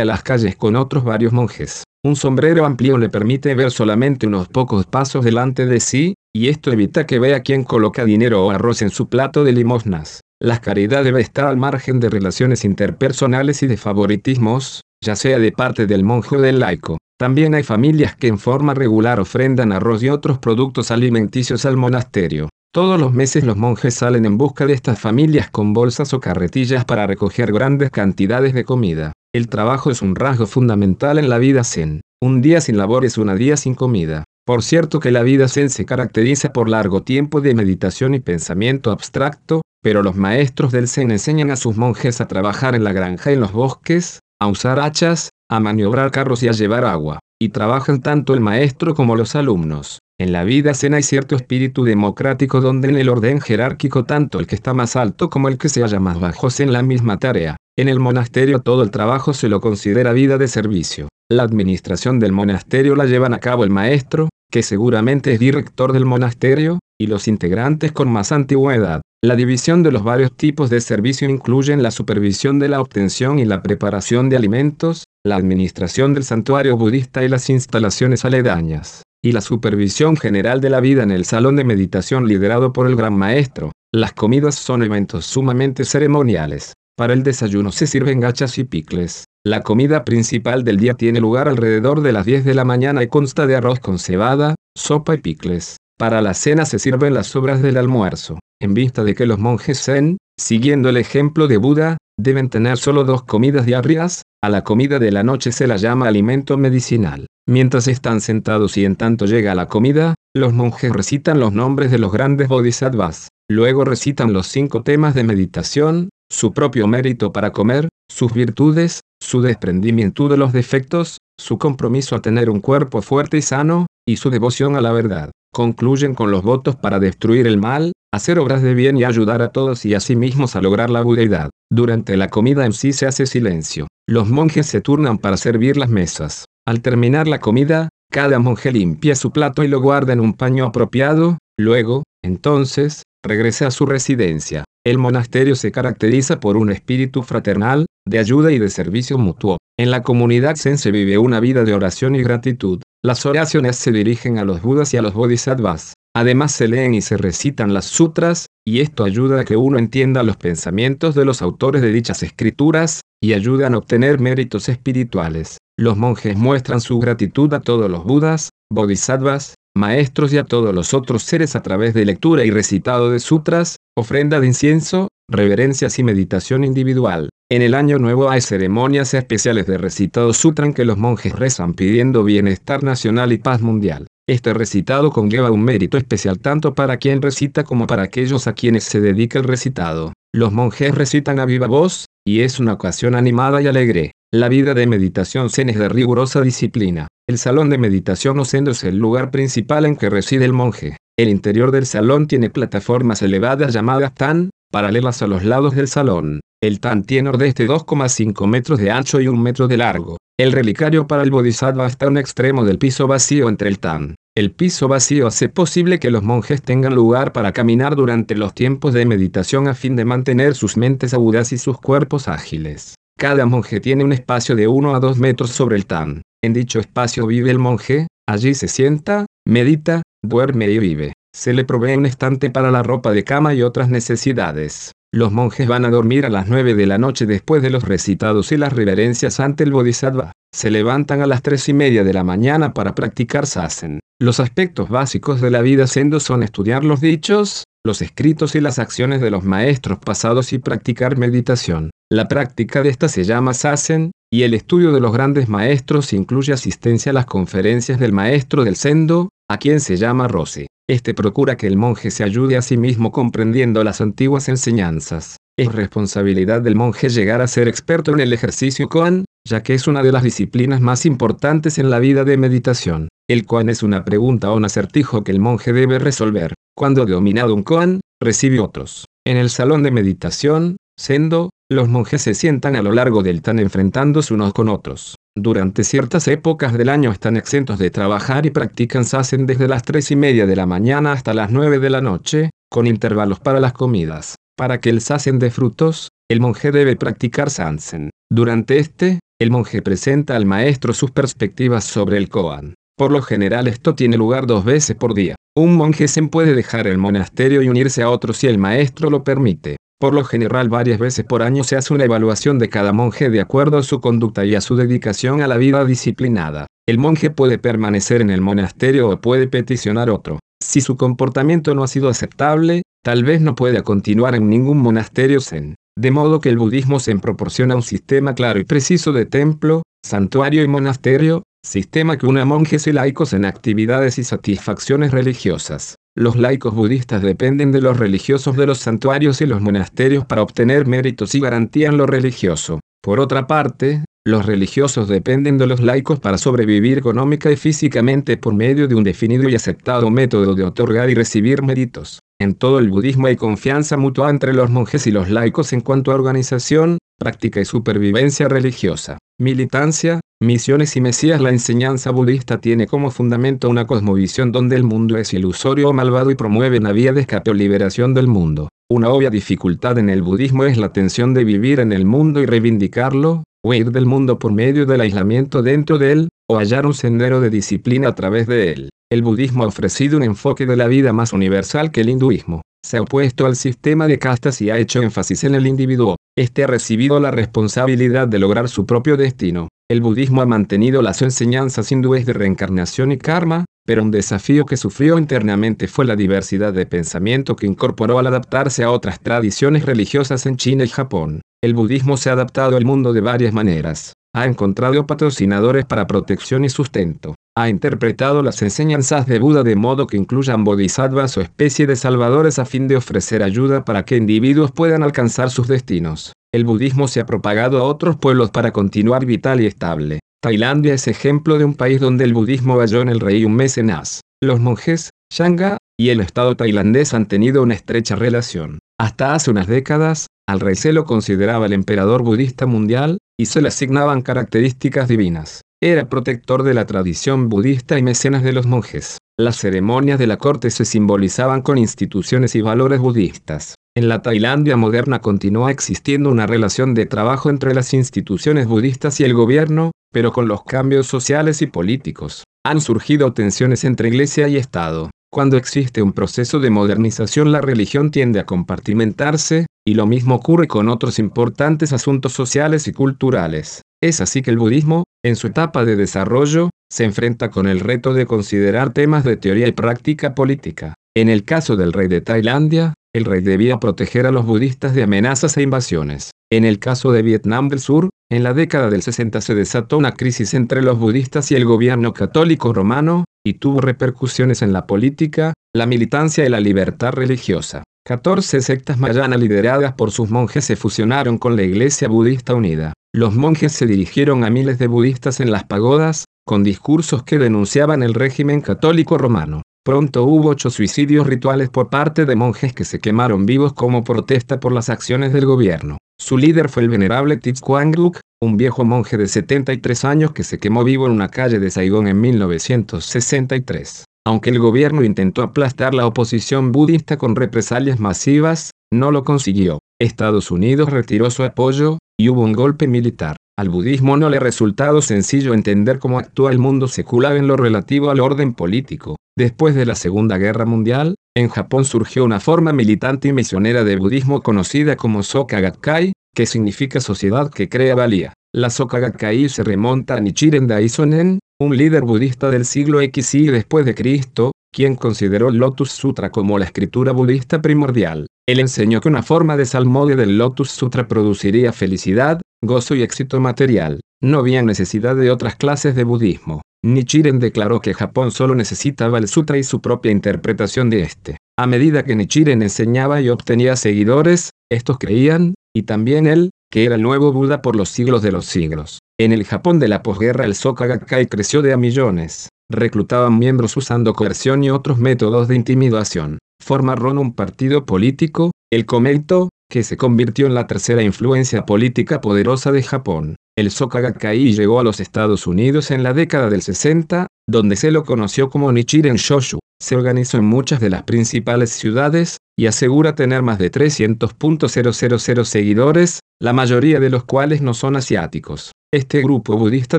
[SPEAKER 1] a las calles con otros varios monjes. Un sombrero amplio le permite ver solamente unos pocos pasos delante de sí, y esto evita que vea quién coloca dinero o arroz en su plato de limosnas. La caridad debe estar al margen de relaciones interpersonales y de favoritismos, ya sea de parte del monje o del laico. También hay familias que en forma regular ofrendan arroz y otros productos alimenticios al monasterio. Todos los meses los monjes salen en busca de estas familias con bolsas o carretillas para recoger grandes cantidades de comida. El trabajo es un rasgo fundamental en la vida zen. Un día sin labor es un día sin comida. Por cierto que la vida zen se caracteriza por largo tiempo de meditación y pensamiento abstracto, pero los maestros del zen enseñan a sus monjes a trabajar en la granja y en los bosques, a usar hachas, a maniobrar carros y a llevar agua, y trabajan tanto el maestro como los alumnos. En la vida zen hay cierto espíritu democrático donde en el orden jerárquico tanto el que está más alto como el que se halla más bajo en la misma tarea. En el monasterio todo el trabajo se lo considera vida de servicio. La administración del monasterio la llevan a cabo el maestro, que seguramente es director del monasterio, y los integrantes con más antigüedad. La división de los varios tipos de servicio incluyen la supervisión de la obtención y la preparación de alimentos, la administración del santuario budista y las instalaciones aledañas, y la supervisión general de la vida en el salón de meditación liderado por el Gran Maestro. Las comidas son eventos sumamente ceremoniales. Para el desayuno se sirven gachas y picles. La comida principal del día tiene lugar alrededor de las 10 de la mañana y consta de arroz con cebada, sopa y picles. Para la cena se sirven las sobras del almuerzo en vista de que los monjes Zen, siguiendo el ejemplo de Buda, deben tener solo dos comidas diarias, a la comida de la noche se la llama alimento medicinal. Mientras están sentados y en tanto llega la comida, los monjes recitan los nombres de los grandes bodhisattvas, luego recitan los cinco temas de meditación, su propio mérito para comer, sus virtudes, su desprendimiento de los defectos, su compromiso a tener un cuerpo fuerte y sano, y su devoción a la verdad. Concluyen con los votos para destruir el mal, hacer obras de bien y ayudar a todos y a sí mismos a lograr la budeidad. Durante la comida en sí se hace silencio. Los monjes se turnan para servir las mesas. Al terminar la comida, cada monje limpia su plato y lo guarda en un paño apropiado, luego, entonces, regresa a su residencia. El monasterio se caracteriza por un espíritu fraternal, de ayuda y de servicio mutuo. En la comunidad Zen se vive una vida de oración y gratitud. Las oraciones se dirigen a los budas y a los bodhisattvas. Además se leen y se recitan las sutras, y esto ayuda a que uno entienda los pensamientos de los autores de dichas escrituras, y ayudan a obtener méritos espirituales. Los monjes muestran su gratitud a todos los budas, bodhisattvas, maestros y a todos los otros seres a través de lectura y recitado de sutras, ofrenda de incienso, reverencias y meditación individual. En el año nuevo hay ceremonias especiales de recitado sutra en que los monjes rezan pidiendo bienestar nacional y paz mundial. Este recitado conlleva un mérito especial tanto para quien recita como para aquellos a quienes se dedica el recitado. Los monjes recitan a viva voz, y es una ocasión animada y alegre. La vida de meditación zen es de rigurosa disciplina. El salón de meditación o sendo es el lugar principal en que reside el monje. El interior del salón tiene plataformas elevadas llamadas tan, paralelas a los lados del salón. El tan tiene de 2,5 metros de ancho y un metro de largo. El relicario para el bodhisattva está a un extremo del piso vacío entre el tan. El piso vacío hace posible que los monjes tengan lugar para caminar durante los tiempos de meditación a fin de mantener sus mentes agudas y sus cuerpos ágiles. Cada monje tiene un espacio de 1 a 2 metros sobre el tan. En dicho espacio vive el monje, allí se sienta, medita, duerme y vive. Se le provee un estante para la ropa de cama y otras necesidades. Los monjes van a dormir a las 9 de la noche después de los recitados y las reverencias ante el Bodhisattva. Se levantan a las 3 y media de la mañana para practicar sasen. Los aspectos básicos de la vida sendo son estudiar los dichos, los escritos y las acciones de los maestros pasados y practicar meditación. La práctica de esta se llama sasen, y el estudio de los grandes maestros incluye asistencia a las conferencias del maestro del sendo, a quien se llama Rossi. Este procura que el monje se ayude a sí mismo comprendiendo las antiguas enseñanzas. Es responsabilidad del monje llegar a ser experto en el ejercicio Koan, ya que es una de las disciplinas más importantes en la vida de meditación. El Koan es una pregunta o un acertijo que el monje debe resolver. Cuando dominado un Koan, recibe otros. En el salón de meditación, Sendo, los monjes se sientan a lo largo del tan enfrentándose unos con otros. Durante ciertas épocas del año están exentos de trabajar y practican sasen desde las 3 y media de la mañana hasta las 9 de la noche, con intervalos para las comidas. Para que el sasen dé frutos, el monje debe practicar sansen. Durante este, el monje presenta al maestro sus perspectivas sobre el koan. Por lo general esto tiene lugar dos veces por día. Un monje zen puede dejar el monasterio y unirse a otro si el maestro lo permite. Por lo general varias veces por año se hace una evaluación de cada monje de acuerdo a su conducta y a su dedicación a la vida disciplinada. El monje puede permanecer en el monasterio o puede peticionar otro. Si su comportamiento no ha sido aceptable, tal vez no pueda continuar en ningún monasterio zen. De modo que el budismo zen proporciona un sistema claro y preciso de templo, santuario y monasterio, sistema que une a monjes y laicos en actividades y satisfacciones religiosas. Los laicos budistas dependen de los religiosos de los santuarios y los monasterios para obtener méritos y garantían lo religioso. Por otra parte, los religiosos dependen de los laicos para sobrevivir económica y físicamente por medio de un definido y aceptado método de otorgar y recibir méritos. En todo el budismo hay confianza mutua entre los monjes y los laicos en cuanto a organización, práctica y supervivencia religiosa. Militancia, misiones y mesías La enseñanza budista tiene como fundamento una cosmovisión donde el mundo es ilusorio o malvado y promueve una vía de escape o liberación del mundo. Una obvia dificultad en el budismo es la tensión de vivir en el mundo y reivindicarlo, huir del mundo por medio del aislamiento dentro de él, o hallar un sendero de disciplina a través de él. El budismo ha ofrecido un enfoque de la vida más universal que el hinduismo. Se ha opuesto al sistema de castas y ha hecho énfasis en el individuo. Este ha recibido la responsabilidad de lograr su propio destino. El budismo ha mantenido las enseñanzas hindúes de reencarnación y karma, pero un desafío que sufrió internamente fue la diversidad de pensamiento que incorporó al adaptarse a otras tradiciones religiosas en China y Japón. El budismo se ha adaptado al mundo de varias maneras. Ha encontrado patrocinadores para protección y sustento. Ha interpretado las enseñanzas de Buda de modo que incluyan bodhisattvas o especie de salvadores a fin de ofrecer ayuda para que individuos puedan alcanzar sus destinos. El budismo se ha propagado a otros pueblos para continuar vital y estable. Tailandia es ejemplo de un país donde el budismo halló en el rey un mecenas. Los monjes, Shanga, y el Estado tailandés han tenido una estrecha relación. Hasta hace unas décadas, al rey se lo consideraba el emperador budista mundial, y se le asignaban características divinas. Era protector de la tradición budista y mecenas de los monjes. Las ceremonias de la corte se simbolizaban con instituciones y valores budistas. En la Tailandia moderna continúa existiendo una relación de trabajo entre las instituciones budistas y el gobierno, pero con los cambios sociales y políticos, han surgido tensiones entre iglesia y Estado. Cuando existe un proceso de modernización la religión tiende a compartimentarse, y lo mismo ocurre con otros importantes asuntos sociales y culturales. Es así que el budismo, en su etapa de desarrollo, se enfrenta con el reto de considerar temas de teoría y práctica política. En el caso del rey de Tailandia, el rey debía proteger a los budistas de amenazas e invasiones. En el caso de Vietnam del Sur, en la década del 60 se desató una crisis entre los budistas y el gobierno católico romano, y tuvo repercusiones en la política, la militancia y la libertad religiosa. 14 sectas mayanas lideradas por sus monjes se fusionaron con la Iglesia Budista Unida. Los monjes se dirigieron a miles de budistas en las pagodas, con discursos que denunciaban el régimen católico romano. Pronto hubo ocho suicidios rituales por parte de monjes que se quemaron vivos como protesta por las acciones del gobierno. Su líder fue el venerable Thich Duk, un viejo monje de 73 años que se quemó vivo en una calle de Saigón en 1963. Aunque el gobierno intentó aplastar la oposición budista con represalias masivas, no lo consiguió. Estados Unidos retiró su apoyo, y hubo un golpe militar. Al budismo no le ha resultado sencillo entender cómo actúa el mundo secular en lo relativo al orden político. Después de la Segunda Guerra Mundial, en Japón surgió una forma militante y misionera de budismo conocida como Soka Gakkai, que significa sociedad que crea valía. La Soka Gakkai se remonta a Nichiren Daisonen, un líder budista del siglo X y después de Cristo, quien consideró el Lotus Sutra como la escritura budista primordial. Él enseñó que una forma de salmodia del Lotus Sutra produciría felicidad, gozo y éxito material. No había necesidad de otras clases de budismo. Nichiren declaró que Japón solo necesitaba el sutra y su propia interpretación de este. A medida que Nichiren enseñaba y obtenía seguidores, estos creían, y también él, que era el nuevo Buda por los siglos de los siglos. En el Japón de la posguerra el Soka Gakkai creció de a millones. Reclutaban miembros usando coerción y otros métodos de intimidación. Formaron un partido político, el Komeito, que se convirtió en la tercera influencia política poderosa de Japón. El Soka Gakkai llegó a los Estados Unidos en la década del 60, donde se lo conoció como Nichiren Shoshu. Se organizó en muchas de las principales ciudades, y asegura tener más de 300.000 seguidores, la mayoría de los cuales no son asiáticos. Este grupo budista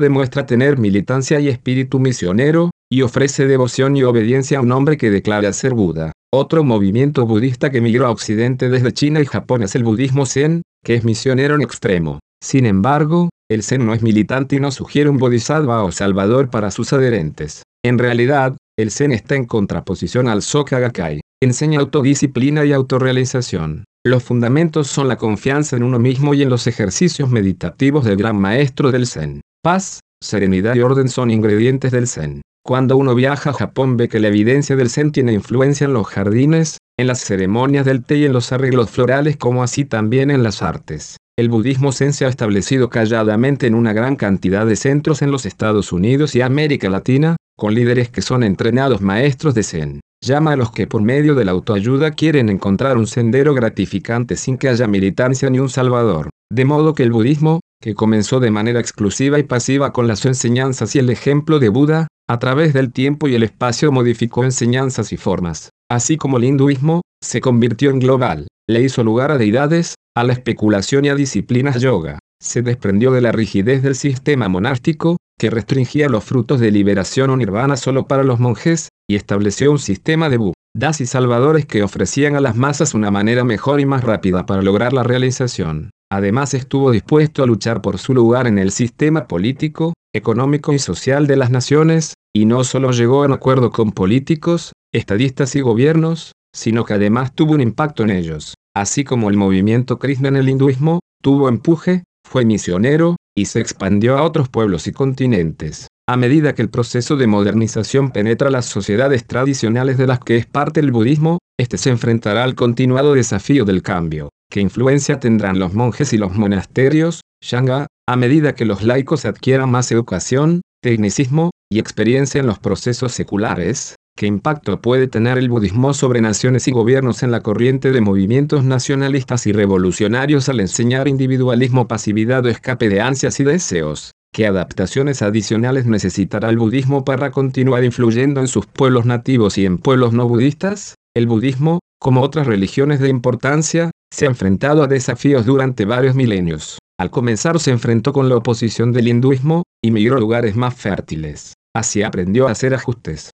[SPEAKER 1] demuestra tener militancia y espíritu misionero, y ofrece devoción y obediencia a un hombre que declara ser Buda. Otro movimiento budista que migró a Occidente desde China y Japón es el budismo Zen, que es misionero en extremo. Sin embargo, el Zen no es militante y no sugiere un bodhisattva o salvador para sus adherentes. En realidad, el Zen está en contraposición al Soka Gakkai. Enseña autodisciplina y autorrealización. Los fundamentos son la confianza en uno mismo y en los ejercicios meditativos del gran maestro del Zen. Paz, serenidad y orden son ingredientes del Zen. Cuando uno viaja a Japón ve que la evidencia del Zen tiene influencia en los jardines, en las ceremonias del té y en los arreglos florales como así también en las artes. El budismo zen se ha establecido calladamente en una gran cantidad de centros en los Estados Unidos y América Latina, con líderes que son entrenados maestros de zen. Llama a los que por medio de la autoayuda quieren encontrar un sendero gratificante sin que haya militancia ni un salvador. De modo que el budismo, que comenzó de manera exclusiva y pasiva con las enseñanzas y el ejemplo de Buda, a través del tiempo y el espacio modificó enseñanzas y formas. Así como el hinduismo, se convirtió en global, le hizo lugar a deidades, a la especulación y a disciplinas yoga. Se desprendió de la rigidez del sistema monástico, que restringía los frutos de liberación o nirvana solo para los monjes, y estableció un sistema de budas y salvadores que ofrecían a las masas una manera mejor y más rápida para lograr la realización. Además estuvo dispuesto a luchar por su lugar en el sistema político, económico y social de las naciones, y no solo llegó a un acuerdo con políticos, estadistas y gobiernos, sino que además tuvo un impacto en ellos. Así como el movimiento Krishna en el hinduismo, tuvo empuje, fue misionero, y se expandió a otros pueblos y continentes. A medida que el proceso de modernización penetra las sociedades tradicionales de las que es parte el budismo, este se enfrentará al continuado desafío del cambio. ¿Qué influencia tendrán los monjes y los monasterios, Shanga, a medida que los laicos adquieran más educación, tecnicismo y experiencia en los procesos seculares? ¿Qué impacto puede tener el budismo sobre naciones y gobiernos en la corriente de movimientos nacionalistas y revolucionarios al enseñar individualismo, pasividad o escape de ansias y deseos? ¿Qué adaptaciones adicionales necesitará el budismo para continuar influyendo en sus pueblos nativos y en pueblos no budistas? El budismo, como otras religiones de importancia, se ha enfrentado a desafíos durante varios milenios. Al comenzar se enfrentó con la oposición del hinduismo, y migró a lugares más fértiles. Así aprendió a hacer ajustes